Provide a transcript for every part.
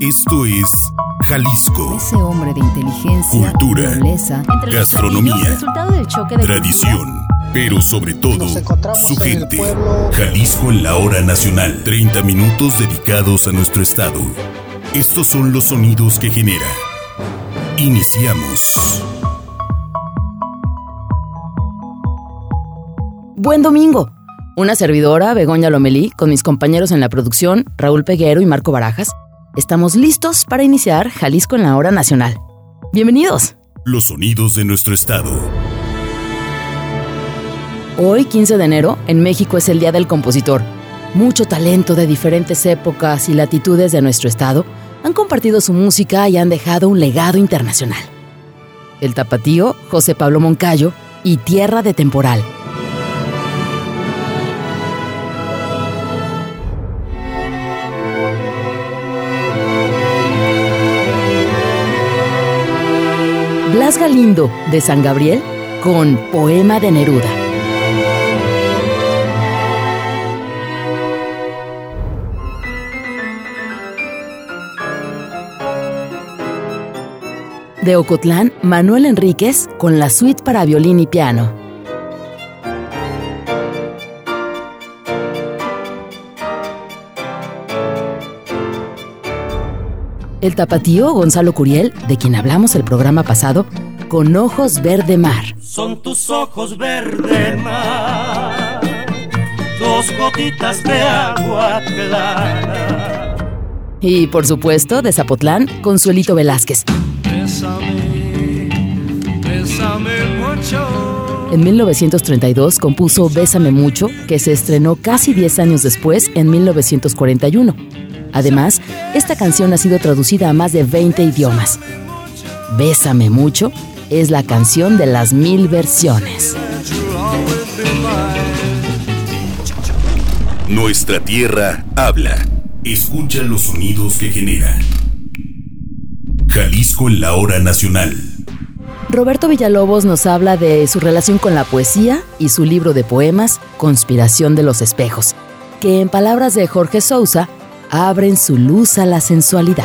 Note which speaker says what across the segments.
Speaker 1: Esto es Jalisco.
Speaker 2: Ese hombre de inteligencia,
Speaker 1: Cultura,
Speaker 2: nobleza,
Speaker 1: gastronomía,
Speaker 2: del choque de
Speaker 1: Tradición, pero sobre todo su gente.
Speaker 3: pueblo-
Speaker 1: Jalisco en la hora nacional. 30 minutos dedicados a nuestro estado. Estos son los sonidos que genera. Iniciamos.
Speaker 2: Buen domingo. Una servidora, Begoña Lomelí, con mis compañeros en la producción, Raúl Peguero y Marco Barajas, estamos listos para iniciar Jalisco en la hora nacional. Bienvenidos.
Speaker 1: Los sonidos de nuestro estado.
Speaker 2: Hoy, 15 de enero, en México es el Día del Compositor. Mucho talento de diferentes épocas y latitudes de nuestro estado han compartido su música y han dejado un legado internacional. El tapatío, José Pablo Moncayo y Tierra de Temporal. Blas Galindo, de San Gabriel, con Poema de Neruda. De Ocotlán, Manuel Enríquez con la suite para violín y piano. El tapatío Gonzalo Curiel, de quien hablamos el programa pasado, con ojos verde mar.
Speaker 4: Son tus ojos verde mar, dos gotitas de agua clara.
Speaker 2: Y por supuesto, de Zapotlán, Consuelito Velázquez.
Speaker 4: Bésame, bésame mucho.
Speaker 2: En 1932 compuso Bésame mucho, que se estrenó casi 10 años después, en 1941. Además, esta canción ha sido traducida a más de 20 idiomas. Bésame mucho es la canción de las mil versiones.
Speaker 1: Nuestra tierra habla. Escucha los sonidos que genera. Jalisco en la hora nacional.
Speaker 2: Roberto Villalobos nos habla de su relación con la poesía y su libro de poemas, Conspiración de los Espejos, que en palabras de Jorge Sousa, abren su luz a la sensualidad.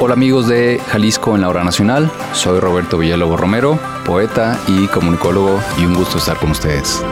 Speaker 5: Hola amigos de Jalisco en la hora nacional, soy Roberto Villalobos Romero, poeta y comunicólogo y un gusto estar con ustedes.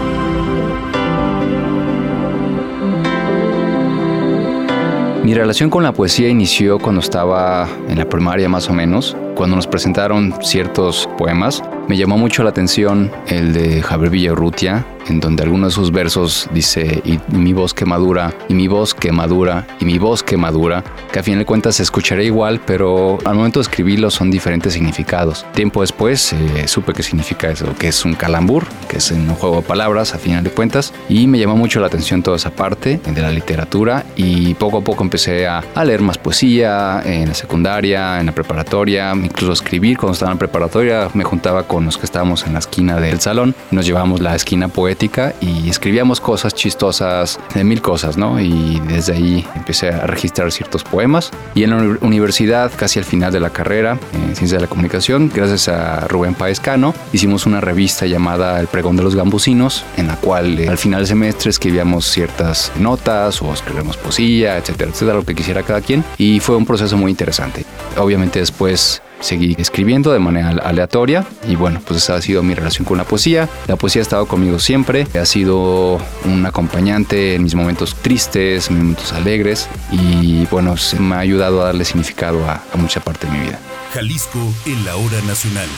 Speaker 5: Mi relación con la poesía inició cuando estaba en la primaria más o menos, cuando nos presentaron ciertos poemas. Me llamó mucho la atención el de Javier Villarrutia, en donde alguno de sus versos dice, y, mi voz que madura, y mi voz que madura, y mi voz que madura, que a fin de cuentas se escuchará igual, pero al momento de escribirlo son diferentes significados. Tiempo después eh, supe qué significa eso, que es un calambur, que es un juego de palabras a final de cuentas, y me llamó mucho la atención toda esa parte de la literatura, y poco a poco empecé a, leer más poesía en la secundaria, en la preparatoria, incluso escribir cuando estaba en la preparatoria, me juntaba con los que estábamos en la esquina del salón, nos llevábamos la esquina poética y escribíamos cosas chistosas de mil cosas, ¿no? Y desde ahí empecé a registrar ciertos poemas. Y en la uni- universidad, casi al final de la carrera, en Ciencia de la Comunicación, gracias a Rubén Paez Cano, hicimos una revista llamada El Pregón de los Gambusinos, en la cual eh, al final del semestre escribíamos ciertas notas o escribíamos poesía, etcétera, etcétera, lo que quisiera cada quien. Y fue un proceso muy interesante. Obviamente después seguí escribiendo de manera aleatoria y bueno, pues esa ha sido mi relación con la poesía. La poesía ha estado conmigo siempre, ha sido un acompañante en mis momentos tristes, en mis momentos alegres y bueno, se me ha ayudado a darle significado a, a mucha parte de mi vida.
Speaker 1: Jalisco en la hora nacional.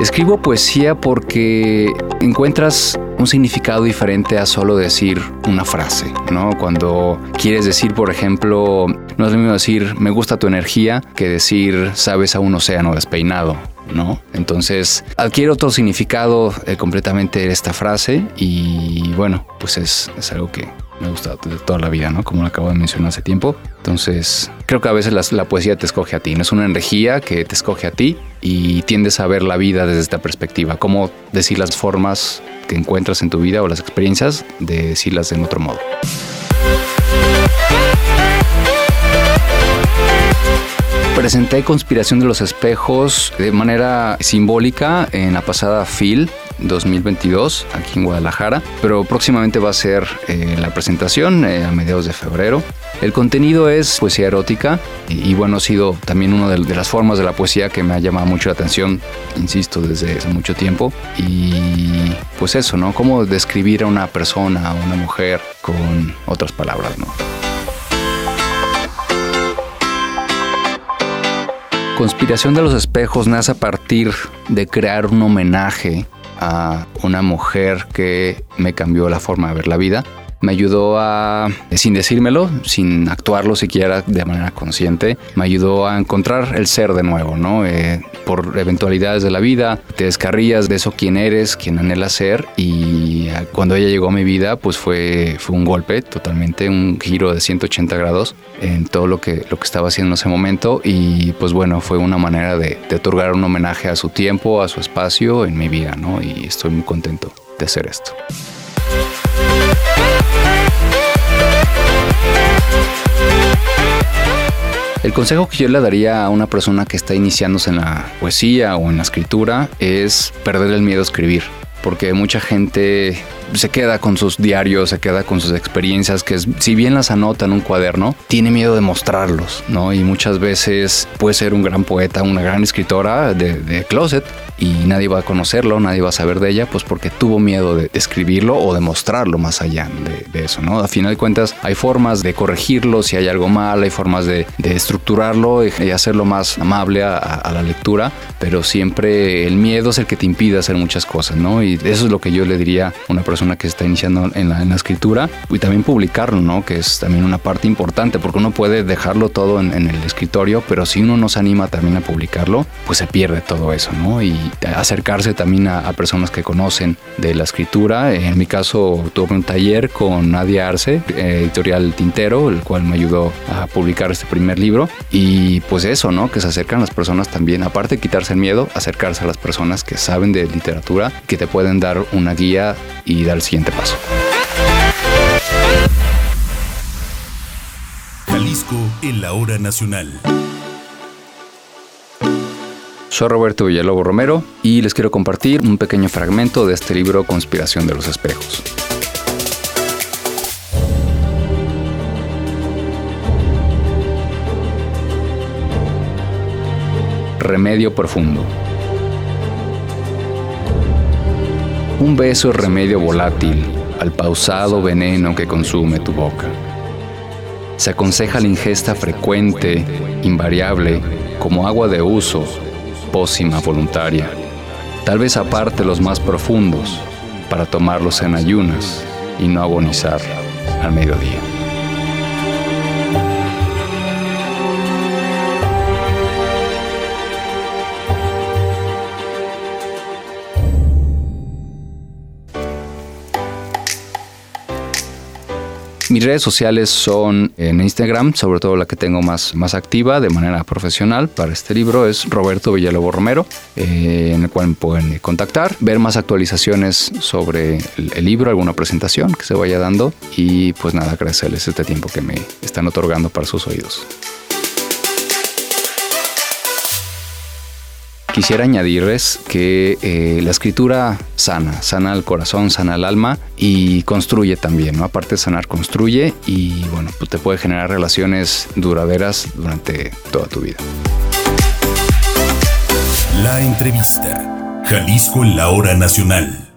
Speaker 5: Escribo poesía porque encuentras un significado diferente a solo decir una frase, ¿no? Cuando quieres decir, por ejemplo, no es lo mismo decir me gusta tu energía que decir sabes a un océano despeinado, ¿no? Entonces adquiere otro significado eh, completamente esta frase y bueno, pues es, es algo que me ha gustado de toda la vida, ¿no? Como lo acabo de mencionar hace tiempo. Entonces, creo que a veces la, poesía te escoge a ti, no es una energía que te escoge a ti y tiendes a ver la vida desde esta perspectiva, cómo decir las formas que encuentras en tu vida o las experiencias de decirlas de otro modo. Presenté Conspiración de los Espejos de manera simbólica en la pasada FIL 2022 aquí en Guadalajara, pero próximamente va a ser eh, la presentación eh, a mediados de febrero. El contenido es poesía erótica y, bueno, ha sido también una de, las formas de la poesía que me ha llamado mucho la atención, insisto, desde hace mucho tiempo. Y pues eso, ¿no? Cómo describir a una persona, a una mujer con otras palabras, ¿no? Conspiración de los espejos nace a partir de crear un homenaje a una mujer que me cambió la forma de ver la vida me ayudó a, sin decírmelo, sin actuarlo siquiera de manera consciente, me ayudó a encontrar el ser de nuevo, ¿no? Eh, por eventualidades de la vida, te descarrías de eso quién eres, quién anhela ser y cuando ella llegó a mi vida, pues fue, fue un golpe totalmente, un giro de 180 grados en todo lo que, lo que estaba haciendo en ese momento y pues bueno, fue una manera de, de otorgar un homenaje a su tiempo, a su espacio en mi vida, ¿no? Y estoy muy contento de hacer esto. El consejo que yo le daría a una persona que está iniciándose en la poesía o en la escritura es perder el miedo a escribir, porque mucha gente se queda con sus diarios, se queda con sus experiencias, que si bien las anota en un cuaderno, tiene miedo de mostrarlos, ¿no? Y muchas veces puede ser un gran poeta, una gran escritora de, closet y nadie va a conocerlo, nadie va a saber de ella, pues porque tuvo miedo de, escribirlo o de mostrarlo más allá de, eso, ¿no? A final de cuentas, hay formas de corregirlo si hay algo mal, hay formas de, estructurarlo y, hacerlo más amable a, la lectura, pero siempre el miedo es el que te impide hacer muchas cosas, ¿no? Y eso es lo que yo le diría a una persona persona que está iniciando en la, escritura y también publicarlo, ¿no? Que es también una parte importante porque uno puede dejarlo todo en, el escritorio, pero si uno no se anima también a publicarlo, pues se pierde todo eso, ¿no? Y acercarse también a, personas que conocen de la escritura. En mi caso tuve un taller con Nadia Arce, editorial Tintero, el cual me ayudó a publicar este primer libro. Y pues eso, ¿no? Que se acercan las personas también, aparte de quitarse el miedo, acercarse a las personas que saben de literatura, que te pueden dar una guía y dar el siguiente paso.
Speaker 1: Jalisco en la hora nacional.
Speaker 5: Soy Roberto Villalobos Romero y les quiero compartir un pequeño fragmento de este libro Conspiración de los Espejos. Remedio profundo. Un beso es remedio volátil al pausado veneno que consume tu boca. Se aconseja la ingesta frecuente, invariable, como agua de uso, pócima voluntaria. Tal vez aparte los más profundos, para tomarlos en ayunas y no agonizar al mediodía. Mis redes sociales son en Instagram, sobre todo la que tengo más, más activa de manera profesional para este libro es Roberto Villalobos Romero, eh, en el cual me pueden contactar, ver más actualizaciones sobre el, el, libro, alguna presentación que se vaya dando y pues nada, agradecerles este tiempo que me están otorgando para sus oídos. Quisiera añadirles que eh, la escritura sana, sana el corazón, sana el alma y construye también, ¿no? Aparte de sanar, construye y bueno, pues te puede generar relaciones duraderas durante toda tu vida.
Speaker 1: La entrevista. Jalisco en la hora nacional.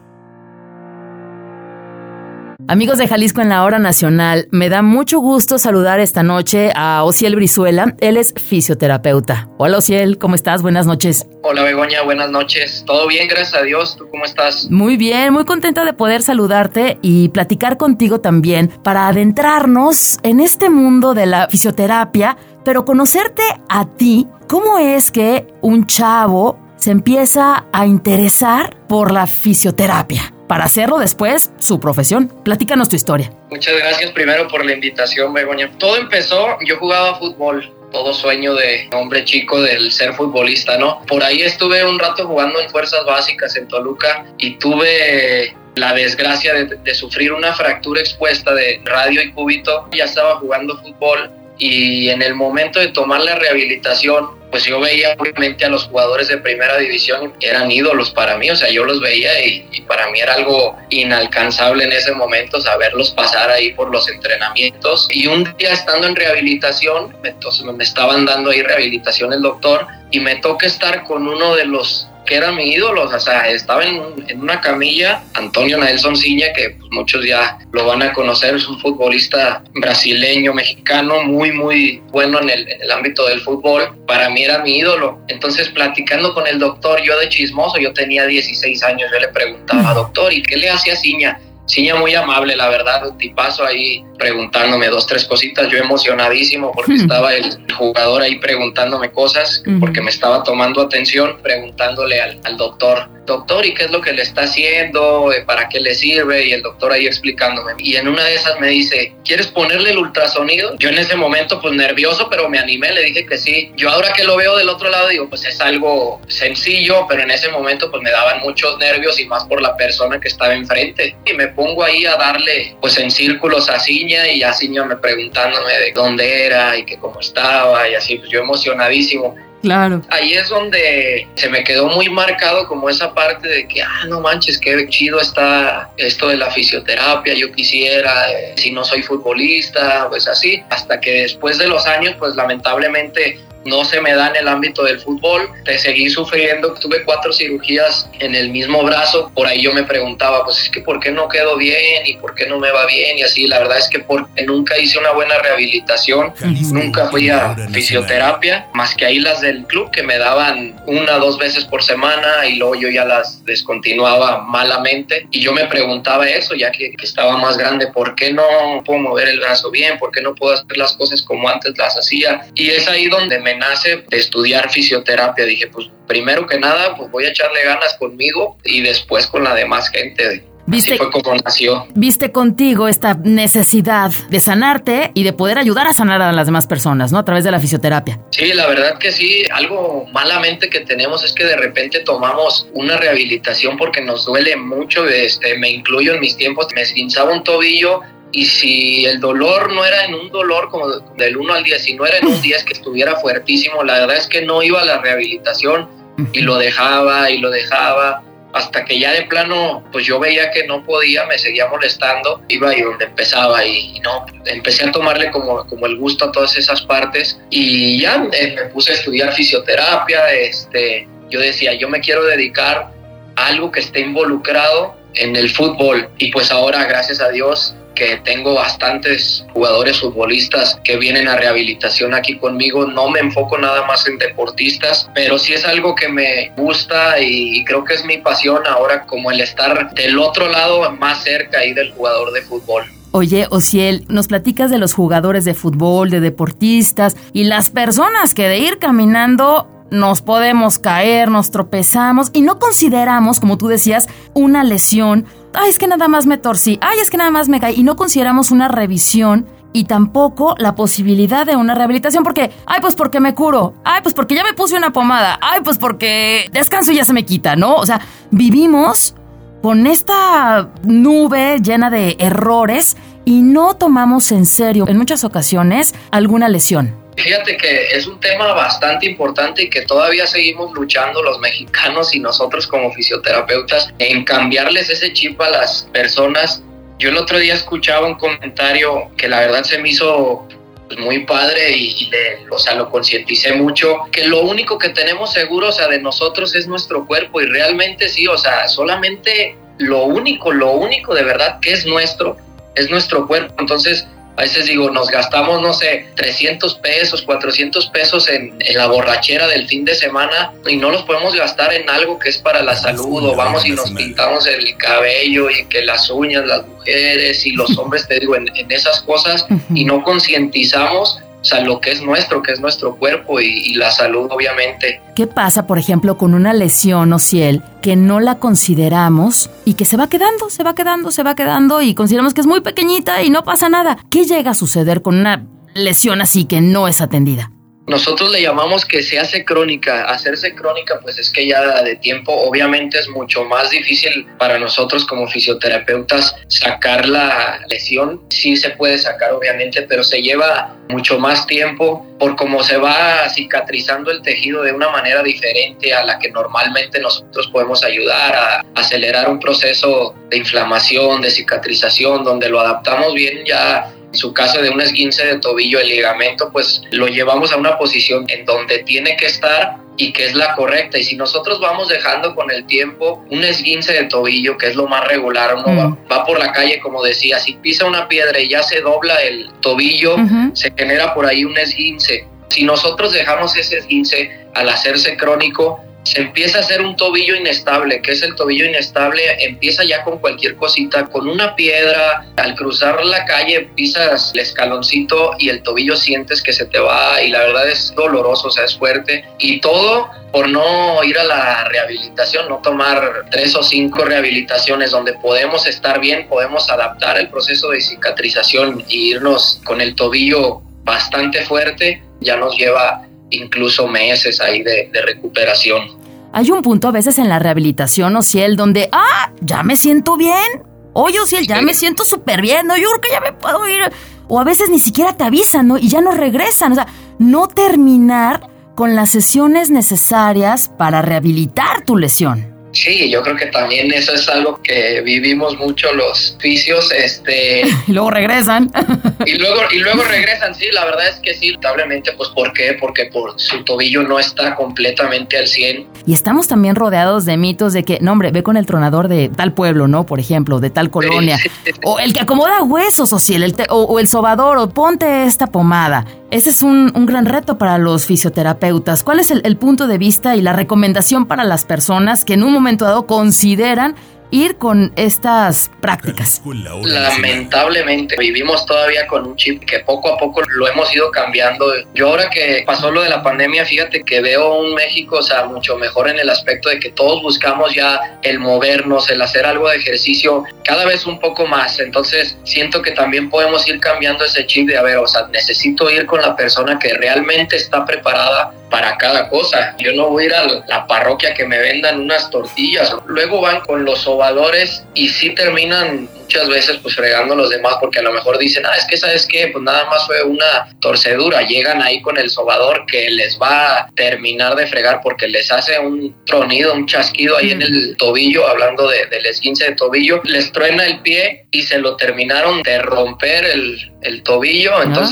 Speaker 2: Amigos de Jalisco en la Hora Nacional, me da mucho gusto saludar esta noche a Ociel Brizuela. Él es fisioterapeuta. Hola Ociel, ¿cómo estás? Buenas noches.
Speaker 3: Hola Begoña, buenas noches. ¿Todo bien? Gracias a Dios. ¿Tú cómo estás?
Speaker 2: Muy bien, muy contenta de poder saludarte y platicar contigo también para adentrarnos en este mundo de la fisioterapia, pero conocerte a ti. ¿Cómo es que un chavo se empieza a interesar por la fisioterapia? Para hacerlo después su profesión. Platícanos tu historia.
Speaker 3: Muchas gracias primero por la invitación, Begoña. Todo empezó, yo jugaba fútbol, todo sueño de hombre chico del ser futbolista, ¿no? Por ahí estuve un rato jugando en fuerzas básicas en Toluca y tuve la desgracia de, de, sufrir una fractura expuesta de radio y cúbito. Ya estaba jugando fútbol y en el momento de tomar la rehabilitación pues yo veía obviamente a los jugadores de primera división, eran ídolos para mí, o sea, yo los veía y, para mí era algo inalcanzable en ese momento saberlos pasar ahí por los entrenamientos. Y un día estando en rehabilitación, entonces me estaban dando ahí rehabilitación el doctor y me toca estar con uno de los que era mi ídolo, o sea, estaba en, una camilla, Antonio Nelson Ciña, que pues, muchos ya lo van a conocer, es un futbolista brasileño, mexicano, muy, muy bueno en el, en el ámbito del fútbol, para mí era mi ídolo. Entonces, platicando con el doctor, yo de chismoso, yo tenía 16 años, yo le preguntaba, doctor, ¿y qué le hacía Ciña? Ciña muy amable, la verdad, un tipazo ahí preguntándome dos, tres cositas, yo emocionadísimo porque estaba el jugador ahí preguntándome cosas, porque me estaba tomando atención, preguntándole al, al doctor, doctor, ¿y qué es lo que le está haciendo? Eh, ¿Para qué le sirve? Y el doctor ahí explicándome. Y en una de esas me dice, ¿quieres ponerle el ultrasonido? Yo en ese momento pues nervioso, pero me animé, le dije que sí. Yo ahora que lo veo del otro lado digo, pues es algo sencillo, pero en ese momento pues me daban muchos nervios y más por la persona que estaba enfrente. Y me pongo ahí a darle pues en círculos a Ciña y a Ciña me preguntándome de dónde era y que cómo estaba y así, pues yo emocionadísimo.
Speaker 2: Claro.
Speaker 3: Ahí es donde se me quedó muy marcado como esa parte de que, ah, no manches, qué chido está esto de la fisioterapia, yo quisiera, eh, si no soy futbolista, pues así, hasta que después de los años, pues lamentablemente no se me da en el ámbito del fútbol, te seguí sufriendo, tuve cuatro cirugías en el mismo brazo, por ahí yo me preguntaba, pues es que ¿por qué no quedo bien y por qué no me va bien? Y así, la verdad es que porque nunca hice una buena rehabilitación, nunca fui a fisioterapia, más que ahí las del club que me daban una, dos veces por semana y luego yo ya las descontinuaba malamente y yo me preguntaba eso, ya que, que estaba más grande, ¿por qué no puedo mover el brazo bien? ¿Por qué no puedo hacer las cosas como antes las hacía? Y es ahí donde me nace de estudiar fisioterapia. Dije, pues primero que nada, pues voy a echarle ganas conmigo y después con la demás gente. ¿Viste, Así fue como nació.
Speaker 2: Viste contigo esta necesidad de sanarte y de poder ayudar a sanar a las demás personas, ¿no? A través de la fisioterapia.
Speaker 3: Sí, la verdad que sí. Algo malamente que tenemos es que de repente tomamos una rehabilitación porque nos duele mucho. Este, me incluyo en mis tiempos. Me esguinzaba un tobillo y si el dolor no era en un dolor como del 1 al 10, si no era en un 10 que estuviera fuertísimo, la verdad es que no iba a la rehabilitación y lo dejaba y lo dejaba hasta que ya de plano pues yo veía que no podía, me seguía molestando, iba y donde empezaba y, no, empecé a tomarle como, como el gusto a todas esas partes y ya eh, me puse a estudiar fisioterapia, este, yo decía, yo me quiero dedicar a algo que esté involucrado en el fútbol y pues ahora gracias a Dios que tengo bastantes jugadores futbolistas que vienen a rehabilitación aquí conmigo. No me enfoco nada más en deportistas, pero sí es algo que me gusta y creo que es mi pasión ahora como el estar del otro lado más cerca ahí del jugador de fútbol.
Speaker 2: Oye, Ociel, nos platicas de los jugadores de fútbol, de deportistas y las personas que de ir caminando nos podemos caer, nos tropezamos y no consideramos, como tú decías, una lesión. Ay, es que nada más me torcí, ay, es que nada más me caí, y no consideramos una revisión y tampoco la posibilidad de una rehabilitación porque, ay, pues porque me curo, ay, pues porque ya me puse una pomada, ay, pues porque descanso y ya se me quita, ¿no? O sea, vivimos con esta nube llena de errores y no tomamos en serio en muchas ocasiones alguna lesión.
Speaker 3: Fíjate que es un tema bastante importante y que todavía seguimos luchando los mexicanos y nosotros como fisioterapeutas en cambiarles ese chip a las personas. Yo el otro día escuchaba un comentario que la verdad se me hizo pues, muy padre y, o sea, lo concienticé mucho, que lo único que tenemos seguro, o sea, de nosotros es nuestro cuerpo y realmente sí, o sea, solamente lo único, lo único de verdad que es nuestro, es nuestro cuerpo. Entonces, a veces digo, nos gastamos, no sé, 300 pesos, 400 pesos en, la borrachera del fin de semana y no los podemos gastar en algo que es para la salud o vamos y nos pintamos el cabello y que las uñas, las mujeres y los hombres, te digo, en, en esas cosas y no concientizamos o sea, lo que es nuestro, que es nuestro cuerpo y, la salud, obviamente.
Speaker 2: ¿Qué pasa, por ejemplo, con una lesión o ciel que no la consideramos y que se va quedando, se va quedando, se va quedando y consideramos que es muy pequeñita y no pasa nada? ¿Qué llega a suceder con una lesión así que no es atendida?
Speaker 3: Nosotros le llamamos que se hace crónica. Hacerse crónica, pues es que ya de tiempo, obviamente es mucho más difícil para nosotros como fisioterapeutas sacar la lesión. Sí se puede sacar, obviamente, pero se lleva mucho más tiempo por cómo se va cicatrizando el tejido de una manera diferente a la que normalmente nosotros podemos ayudar a acelerar un proceso de inflamación, de cicatrización, donde lo adaptamos bien ya su caso de un esguince de tobillo, el ligamento, pues lo llevamos a una posición en donde tiene que estar y que es la correcta. Y si nosotros vamos dejando con el tiempo un esguince de tobillo, que es lo más regular, uno va, por la calle, como decía, si pisa una piedra y ya se dobla el tobillo, se genera por ahí un esguince. Si nosotros dejamos ese esguince al hacerse crónico, se empieza a hacer un tobillo inestable. ¿Qué es el tobillo inestable? Empieza ya con cualquier cosita, con una piedra. Al cruzar la calle pisas el escaloncito y el tobillo sientes que se te va y la verdad es doloroso, o sea, es fuerte. Y todo por no ir a la rehabilitación, no tomar tres o cinco rehabilitaciones donde podemos estar bien, podemos adaptar el proceso de cicatrización e irnos con el tobillo bastante fuerte, ya nos lleva incluso meses ahí de, recuperación.
Speaker 2: Hay un punto a veces en la rehabilitación, Ociel, donde, ah, ya me siento bien. Oye, Ociel, ya me siento súper bien, ¿no? Yo creo que ya me puedo ir. O a veces ni siquiera te avisan, ¿no? Y ya no regresan. O sea, no terminar con las sesiones necesarias para rehabilitar tu lesión.
Speaker 3: Sí, yo creo que también eso es algo que vivimos mucho los vicios, este...
Speaker 2: y luego regresan.
Speaker 3: y luego y luego regresan, sí, la verdad es que sí, lamentablemente, pues ¿por qué? Porque por su tobillo no está completamente al 100.
Speaker 2: Y estamos también rodeados de mitos de que, no hombre, ve con el tronador de tal pueblo, ¿no? Por ejemplo, de tal colonia. o el que acomoda huesos, o, si el, o, el sobador, o ponte esta pomada. Ese es un, gran reto para los fisioterapeutas. ¿Cuál es el, el punto de vista y la recomendación para las personas que en un momento dado consideran ir con estas prácticas?
Speaker 3: Lamentablemente vivimos todavía con un chip que poco a poco lo hemos ido cambiando. Yo ahora que pasó lo de la pandemia, fíjate que veo un México, o sea, mucho mejor en el aspecto de que todos buscamos ya el movernos, el hacer algo de ejercicio cada vez un poco más. Entonces siento que también podemos ir cambiando ese chip de, a ver, o sea, necesito ir con la persona que realmente está preparada para cada cosa. Yo no voy a ir a la parroquia que me vendan unas tortillas. Luego van con los sobadores y sí terminan muchas veces pues fregando a los demás porque a lo mejor dicen, ah, es que sabes qué, pues nada más fue una torcedura. Llegan ahí con el sobador que les va a terminar de fregar porque les hace un tronido, un chasquido ahí en el tobillo, hablando de, del esguince de tobillo, les truena el pie y se lo terminaron de romper el, el tobillo. Ah.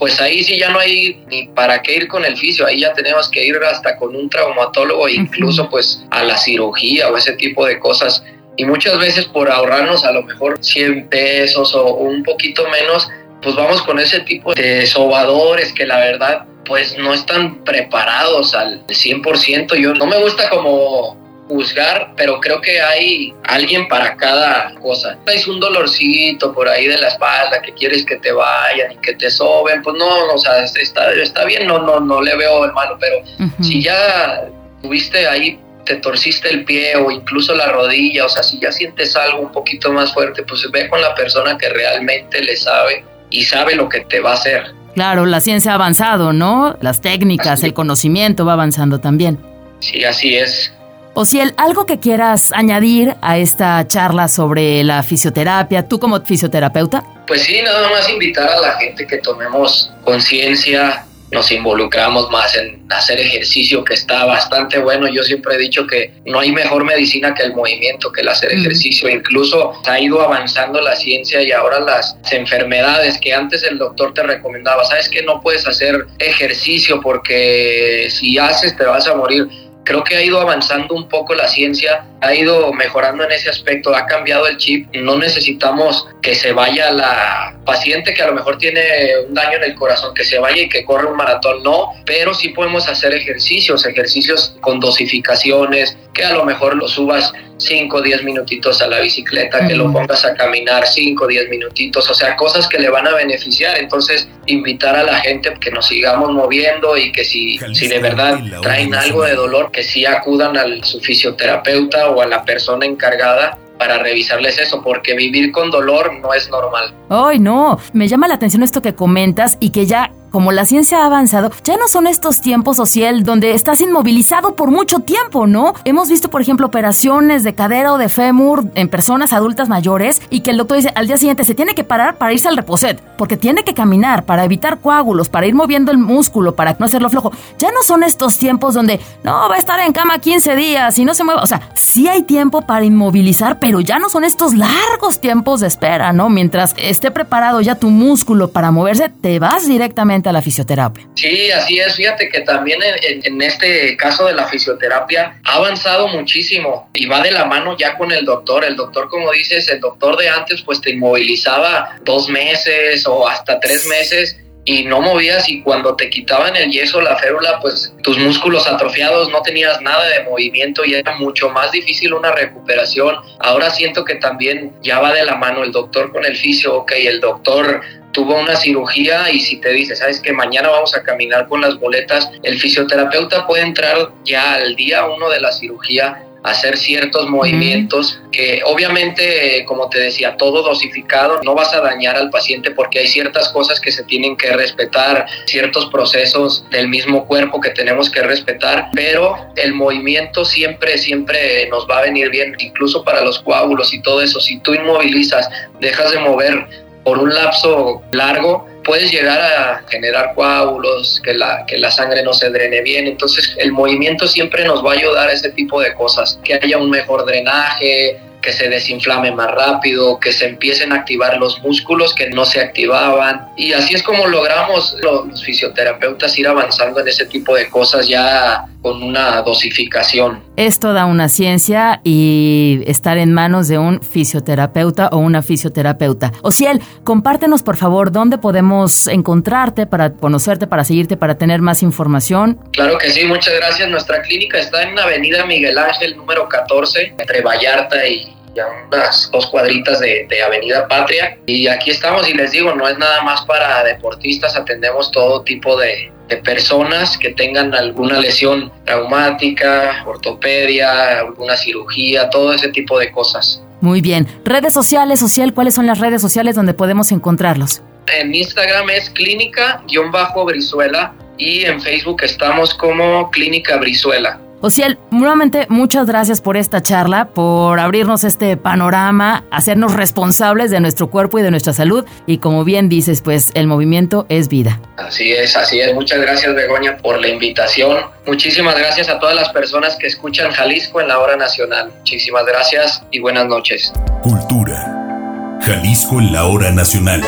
Speaker 3: Pues ahí sí ya no hay ni para qué ir con el fisio, ahí ya tenemos que ir hasta con un traumatólogo e incluso pues a la cirugía o ese tipo de cosas. Y muchas veces por ahorrarnos a lo mejor 100 pesos o un poquito menos, pues vamos con ese tipo de sobadores que la verdad pues no están preparados al 100%. Yo no me gusta como juzgar, pero creo que hay alguien para cada cosa. Es un dolorcito por ahí de la espalda que quieres que te vayan y que te soben, pues no, o sea, está, está bien, no, no, no le veo el malo, pero si ya tuviste ahí te torciste el pie o incluso la rodilla, o sea, si ya sientes algo un poquito más fuerte, pues ve con la persona que realmente le sabe y sabe lo que te va a hacer.
Speaker 2: Claro, la ciencia ha avanzado, ¿no? Las técnicas, el conocimiento va avanzando también.
Speaker 3: Sí, así es.
Speaker 2: O si el, algo que quieras añadir a esta charla sobre la fisioterapia, tú como fisioterapeuta.
Speaker 3: Pues sí, nada más invitar a la gente que tomemos conciencia, nos involucramos más en hacer ejercicio, que está bastante bueno. Yo siempre he dicho que no hay mejor medicina que el movimiento, que el hacer ejercicio. Incluso ha ido avanzando la ciencia y ahora las enfermedades que antes el doctor te recomendaba, sabes que no puedes hacer ejercicio porque si haces te vas a morir creo que ha ido avanzando un poco la ciencia, ha ido mejorando en ese aspecto, ha cambiado el chip, no necesitamos que se vaya la paciente que a lo mejor tiene un daño en el corazón, que se vaya y que corre un maratón, no, pero sí podemos hacer ejercicios, ejercicios con dosificaciones, que a lo mejor lo subas 5 o 10 minutitos a la bicicleta, que lo pongas a caminar 5 o 10 minutitos, o sea, cosas que le van a beneficiar. Entonces, invitar a la gente que nos sigamos moviendo y que si, si de verdad traen algo de dolor, que sí acudan al su fisioterapeuta o a la persona encargada para revisarles eso, porque vivir con dolor no es normal.
Speaker 2: Ay, no, me llama la atención esto que comentas y que ya como la ciencia ha avanzado, ya no son estos tiempos social donde estás inmovilizado por mucho tiempo, ¿no? Hemos visto, por ejemplo, operaciones de cadera o de fémur en personas adultas mayores y que el doctor dice al día siguiente se tiene que parar para irse al reposet, porque tiene que caminar para evitar coágulos, para ir moviendo el músculo, para no hacerlo flojo. Ya no son estos tiempos donde no va a estar en cama 15 días y no se mueva. O sea, sí hay tiempo para inmovilizar, pero ya no son estos largos tiempos de espera, ¿no? Mientras esté preparado ya tu músculo para moverse, te vas directamente a la fisioterapia.
Speaker 3: Sí, así es. Fíjate que también en, en este caso de la fisioterapia ha avanzado muchísimo y va de la mano ya con el doctor. El doctor, como dices, el doctor de antes pues te inmovilizaba dos meses o hasta tres meses y no movías y cuando te quitaban el yeso, la férula, pues tus músculos atrofiados, no tenías nada de movimiento y era mucho más difícil una recuperación. Ahora siento que también ya va de la mano el doctor con el fisio, ok, el doctor tuvo una cirugía y si te dice, sabes que mañana vamos a caminar con las boletas, el fisioterapeuta puede entrar ya al día uno de la cirugía hacer ciertos movimientos que obviamente, como te decía, todo dosificado, no vas a dañar al paciente porque hay ciertas cosas que se tienen que respetar, ciertos procesos del mismo cuerpo que tenemos que respetar, pero el movimiento siempre, siempre nos va a venir bien, incluso para los coágulos y todo eso. Si tú inmovilizas, dejas de mover por un lapso largo, puedes llegar a generar coágulos, que la, que la sangre no se drene bien. Entonces el movimiento siempre nos va a ayudar a ese tipo de cosas, que haya un mejor drenaje, que se desinflame más rápido, que se empiecen a activar los músculos que no se activaban. Y así es como logramos los fisioterapeutas ir avanzando en ese tipo de cosas ya con una dosificación.
Speaker 2: Es toda una ciencia y estar en manos de un fisioterapeuta o una fisioterapeuta. Ociel, compártenos por favor dónde podemos encontrarte para conocerte, para seguirte, para tener más información.
Speaker 3: Claro que sí, muchas gracias. Nuestra clínica está en la avenida Miguel Ángel número 14, entre Vallarta y ya unas dos cuadritas de, de, Avenida Patria. Y aquí estamos y les digo, no es nada más para deportistas, atendemos todo tipo de, de personas que tengan alguna lesión traumática, ortopedia, alguna cirugía, todo ese tipo de cosas.
Speaker 2: Muy bien. Redes sociales, social, ¿cuáles son las redes sociales donde podemos encontrarlos?
Speaker 3: En Instagram es clínica-brizuela y en Facebook estamos como Clínica Brizuela.
Speaker 2: Ociel, nuevamente muchas gracias por esta charla, por abrirnos este panorama, hacernos responsables de nuestro cuerpo y de nuestra salud. Y como bien dices, pues el movimiento es vida.
Speaker 3: Así es, así es. Muchas gracias, Begoña, por la invitación. Muchísimas gracias a todas las personas que escuchan Jalisco en la hora nacional. Muchísimas gracias y buenas noches.
Speaker 1: Cultura. Jalisco en la hora nacional.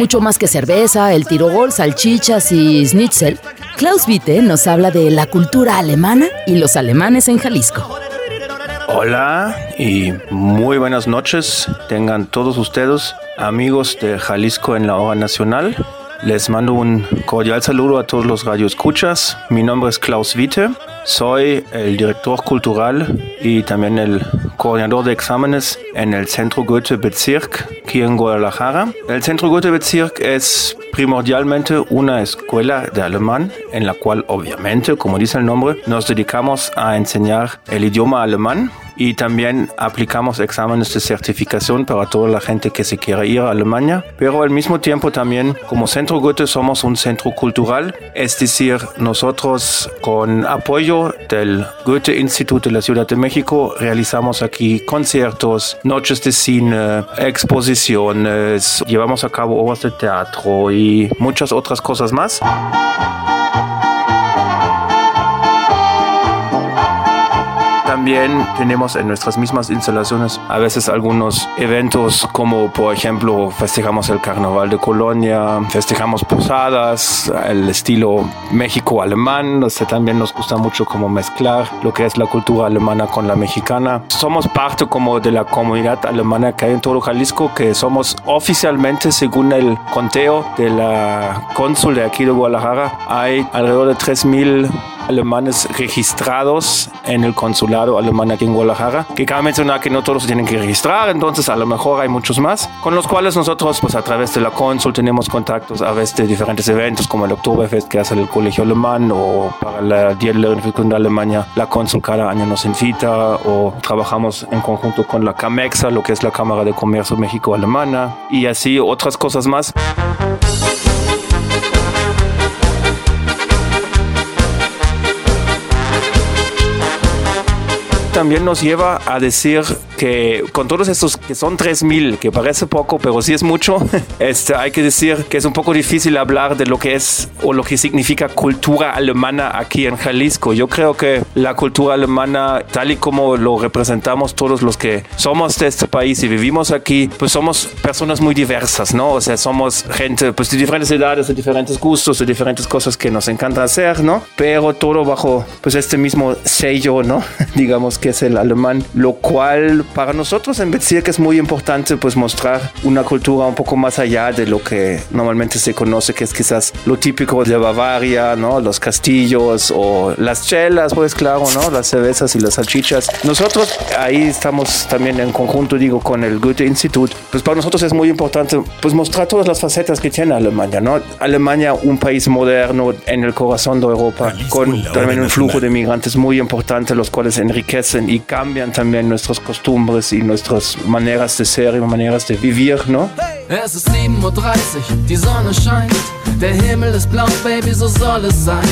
Speaker 2: Mucho más que cerveza, el tirogol, salchichas y schnitzel. Klaus Witte nos habla de la cultura alemana y los alemanes en Jalisco.
Speaker 6: Hola y muy buenas noches. Tengan todos ustedes, amigos de Jalisco en la hora nacional. Les mando un cordial saludo a todos los radioescuchas. Mi nombre es Klaus Witte. Soy el director cultural y también el coordinador de exámenes en el Centro Goethe Bezirk aquí en Guadalajara. El Centro Goethe Bezirk es primordialmente una escuela de alemán en la cual obviamente, como dice el nombre, nos dedicamos a enseñar el idioma alemán y también aplicamos exámenes de certificación para toda la gente que se quiere ir a Alemania. Pero al mismo tiempo también como Centro Goethe somos un centro cultural, es decir, nosotros con apoyo del Goethe Instituto de la Ciudad de México realizamos aquí conciertos, noches de cine, exposiciones, llevamos a cabo obras de teatro y muchas otras cosas más. También tenemos en nuestras mismas instalaciones a veces algunos eventos como por ejemplo festejamos el carnaval de Colonia, festejamos posadas, el estilo México-alemán, o sea, también nos gusta mucho como mezclar lo que es la cultura alemana con la mexicana. Somos parte como de la comunidad alemana que hay en todo Jalisco, que somos oficialmente, según el conteo de la cónsul de aquí de Guadalajara, hay alrededor de 3.000 alemanes registrados en el consulado alemán aquí en Guadalajara, que cabe mencionar que no todos se tienen que registrar, entonces a lo mejor hay muchos más, con los cuales nosotros pues a través de la consul tenemos contactos a veces de diferentes eventos como el Oktoberfest que hace el Colegio Alemán o para el Día de la Unificación de Alemania la consul cada año nos invita o trabajamos en conjunto con la CAMEXA, lo que es la Cámara de Comercio México-Alemana y así otras cosas más. También nos lleva a decir que con todos estos que son 3000, que parece poco, pero sí es mucho, este, hay que decir que es un poco difícil hablar de lo que es o lo que significa cultura alemana aquí en Jalisco. Yo creo que la cultura alemana, tal y como lo representamos todos los que somos de este país y vivimos aquí, pues somos personas muy diversas, ¿no? O sea, somos gente pues de diferentes edades, de diferentes gustos, de diferentes cosas que nos encanta hacer, ¿no? Pero todo bajo pues este mismo sello, ¿no? Digamos que es el alemán, lo cual para nosotros en Bezirk es muy importante pues mostrar una cultura un poco más allá de lo que normalmente se conoce, que es quizás lo típico de Bavaria, ¿no? Los castillos o las chelas, pues claro, ¿no? Las cervezas y las salchichas. Nosotros ahí estamos también en conjunto, digo, con el Goethe Institut. Pues para nosotros es muy importante pues mostrar todas las facetas que tiene Alemania, ¿no? Alemania, un país moderno en el corazón de Europa, con también un flujo de migrantes muy importante, los cuales enriquecen y cambian también nuestras costumbres y nuestras maneras de ser y maneras de vivir, ¿no?
Speaker 7: Es ist 7.30 Uhr, die Sonne scheint, der Himmel ist blau, Baby, so soll es sein.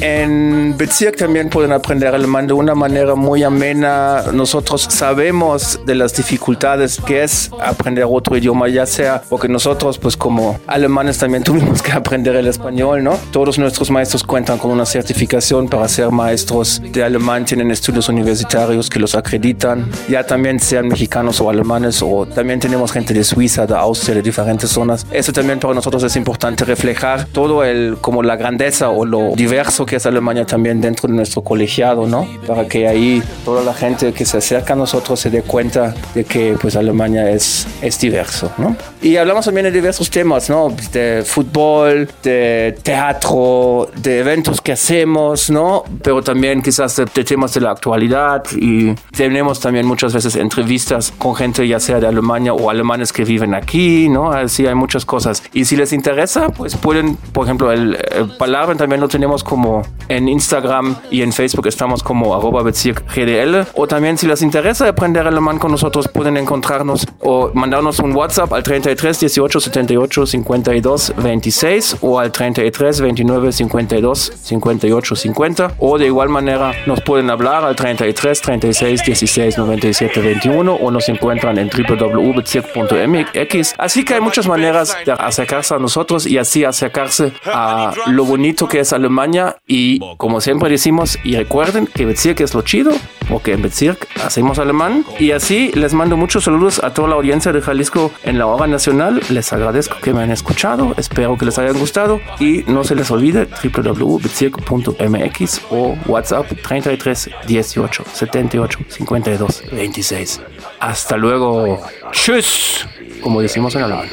Speaker 6: En Bezirk también pueden aprender alemán de una manera muy amena. Nosotros sabemos de las dificultades que es aprender otro idioma, ya sea porque nosotros, pues como alemanes también tuvimos que aprender el español, ¿no? Todos nuestros maestros cuentan con una certificación para ser maestros de alemán, tienen estudios universitarios que los acreditan, ya también sean mexicanos o alemanes, o también tenemos gente de Suiza, de Austria, de diferentes zonas. Eso también para nosotros es importante reflejar todo el, como la grandeza o lo diverso que es Alemania también dentro de nuestro colegiado, ¿no? Para que ahí toda la gente que se acerca a nosotros se dé cuenta de que pues Alemania es, es diverso, ¿no? Y hablamos también de diversos temas, ¿no? De fútbol, de teatro, de eventos que hacemos, ¿no? Pero también quizás de, de temas de la actualidad y tenemos también muchas veces entrevistas con gente ya sea de Alemania o alemanes que viven aquí, ¿no? Así hay muchas cosas. Y si les interesa, pues pueden, por ejemplo, el, Palabra también lo tenemos como en Instagram y en Facebook estamos como arroba GDL. O también si les interesa aprender alemán con nosotros, pueden encontrarnos o mandarnos un WhatsApp al 33 18 78 52 26 o al 33 29 52 58 50. O de igual manera nos pueden hablar al 33 36 16 97 21 o nos encuentran en www.bezirk.mx. Así que hay muchas maneras de acercarse a nosotros y así acercarse a lo bonito que es Alemania y como siempre decimos, y recuerden que Bezirk es lo chido, porque en Bezirk hacemos alemán. Y así les mando muchos saludos a toda la audiencia de Jalisco en la hora nacional. Les agradezco que me hayan escuchado, espero que les hayan gustado y no se les olvide www.bezirk.mx o WhatsApp 33 18 78 52 26. Hasta luego. Tschüss, como decimos en alemán.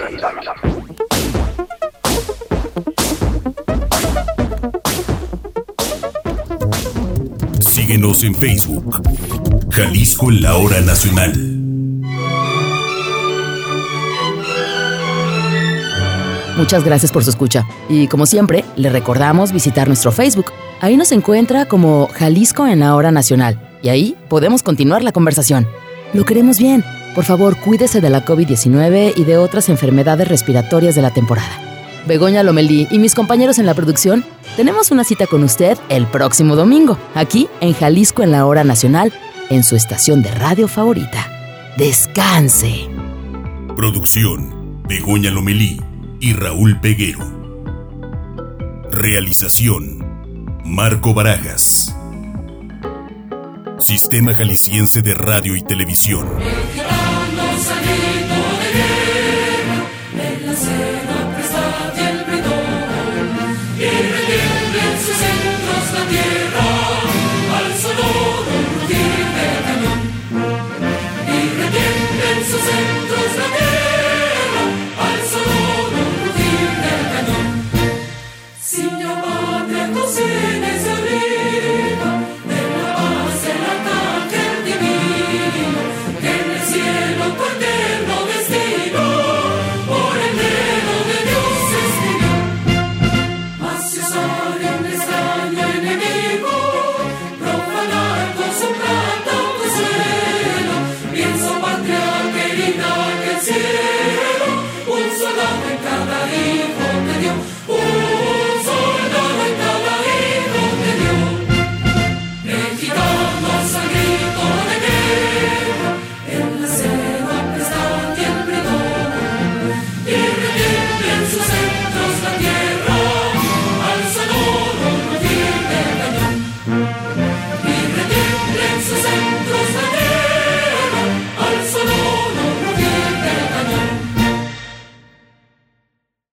Speaker 1: Síguenos en Facebook. Jalisco en la hora nacional.
Speaker 2: Muchas gracias por su escucha. Y como siempre, le recordamos visitar nuestro Facebook. Ahí nos encuentra como Jalisco en la hora nacional. Y ahí podemos continuar la conversación. Lo queremos bien. Por favor, cuídese de la COVID-19 y de otras enfermedades respiratorias de la temporada. Begoña Lomelí y mis compañeros en la producción tenemos una cita con usted el próximo domingo, aquí en Jalisco en la hora nacional, en su estación de radio favorita. Descanse.
Speaker 1: Producción, Begoña Lomelí y Raúl Peguero. Realización, Marco Barajas. Sistema Jalisciense de Radio y Televisión.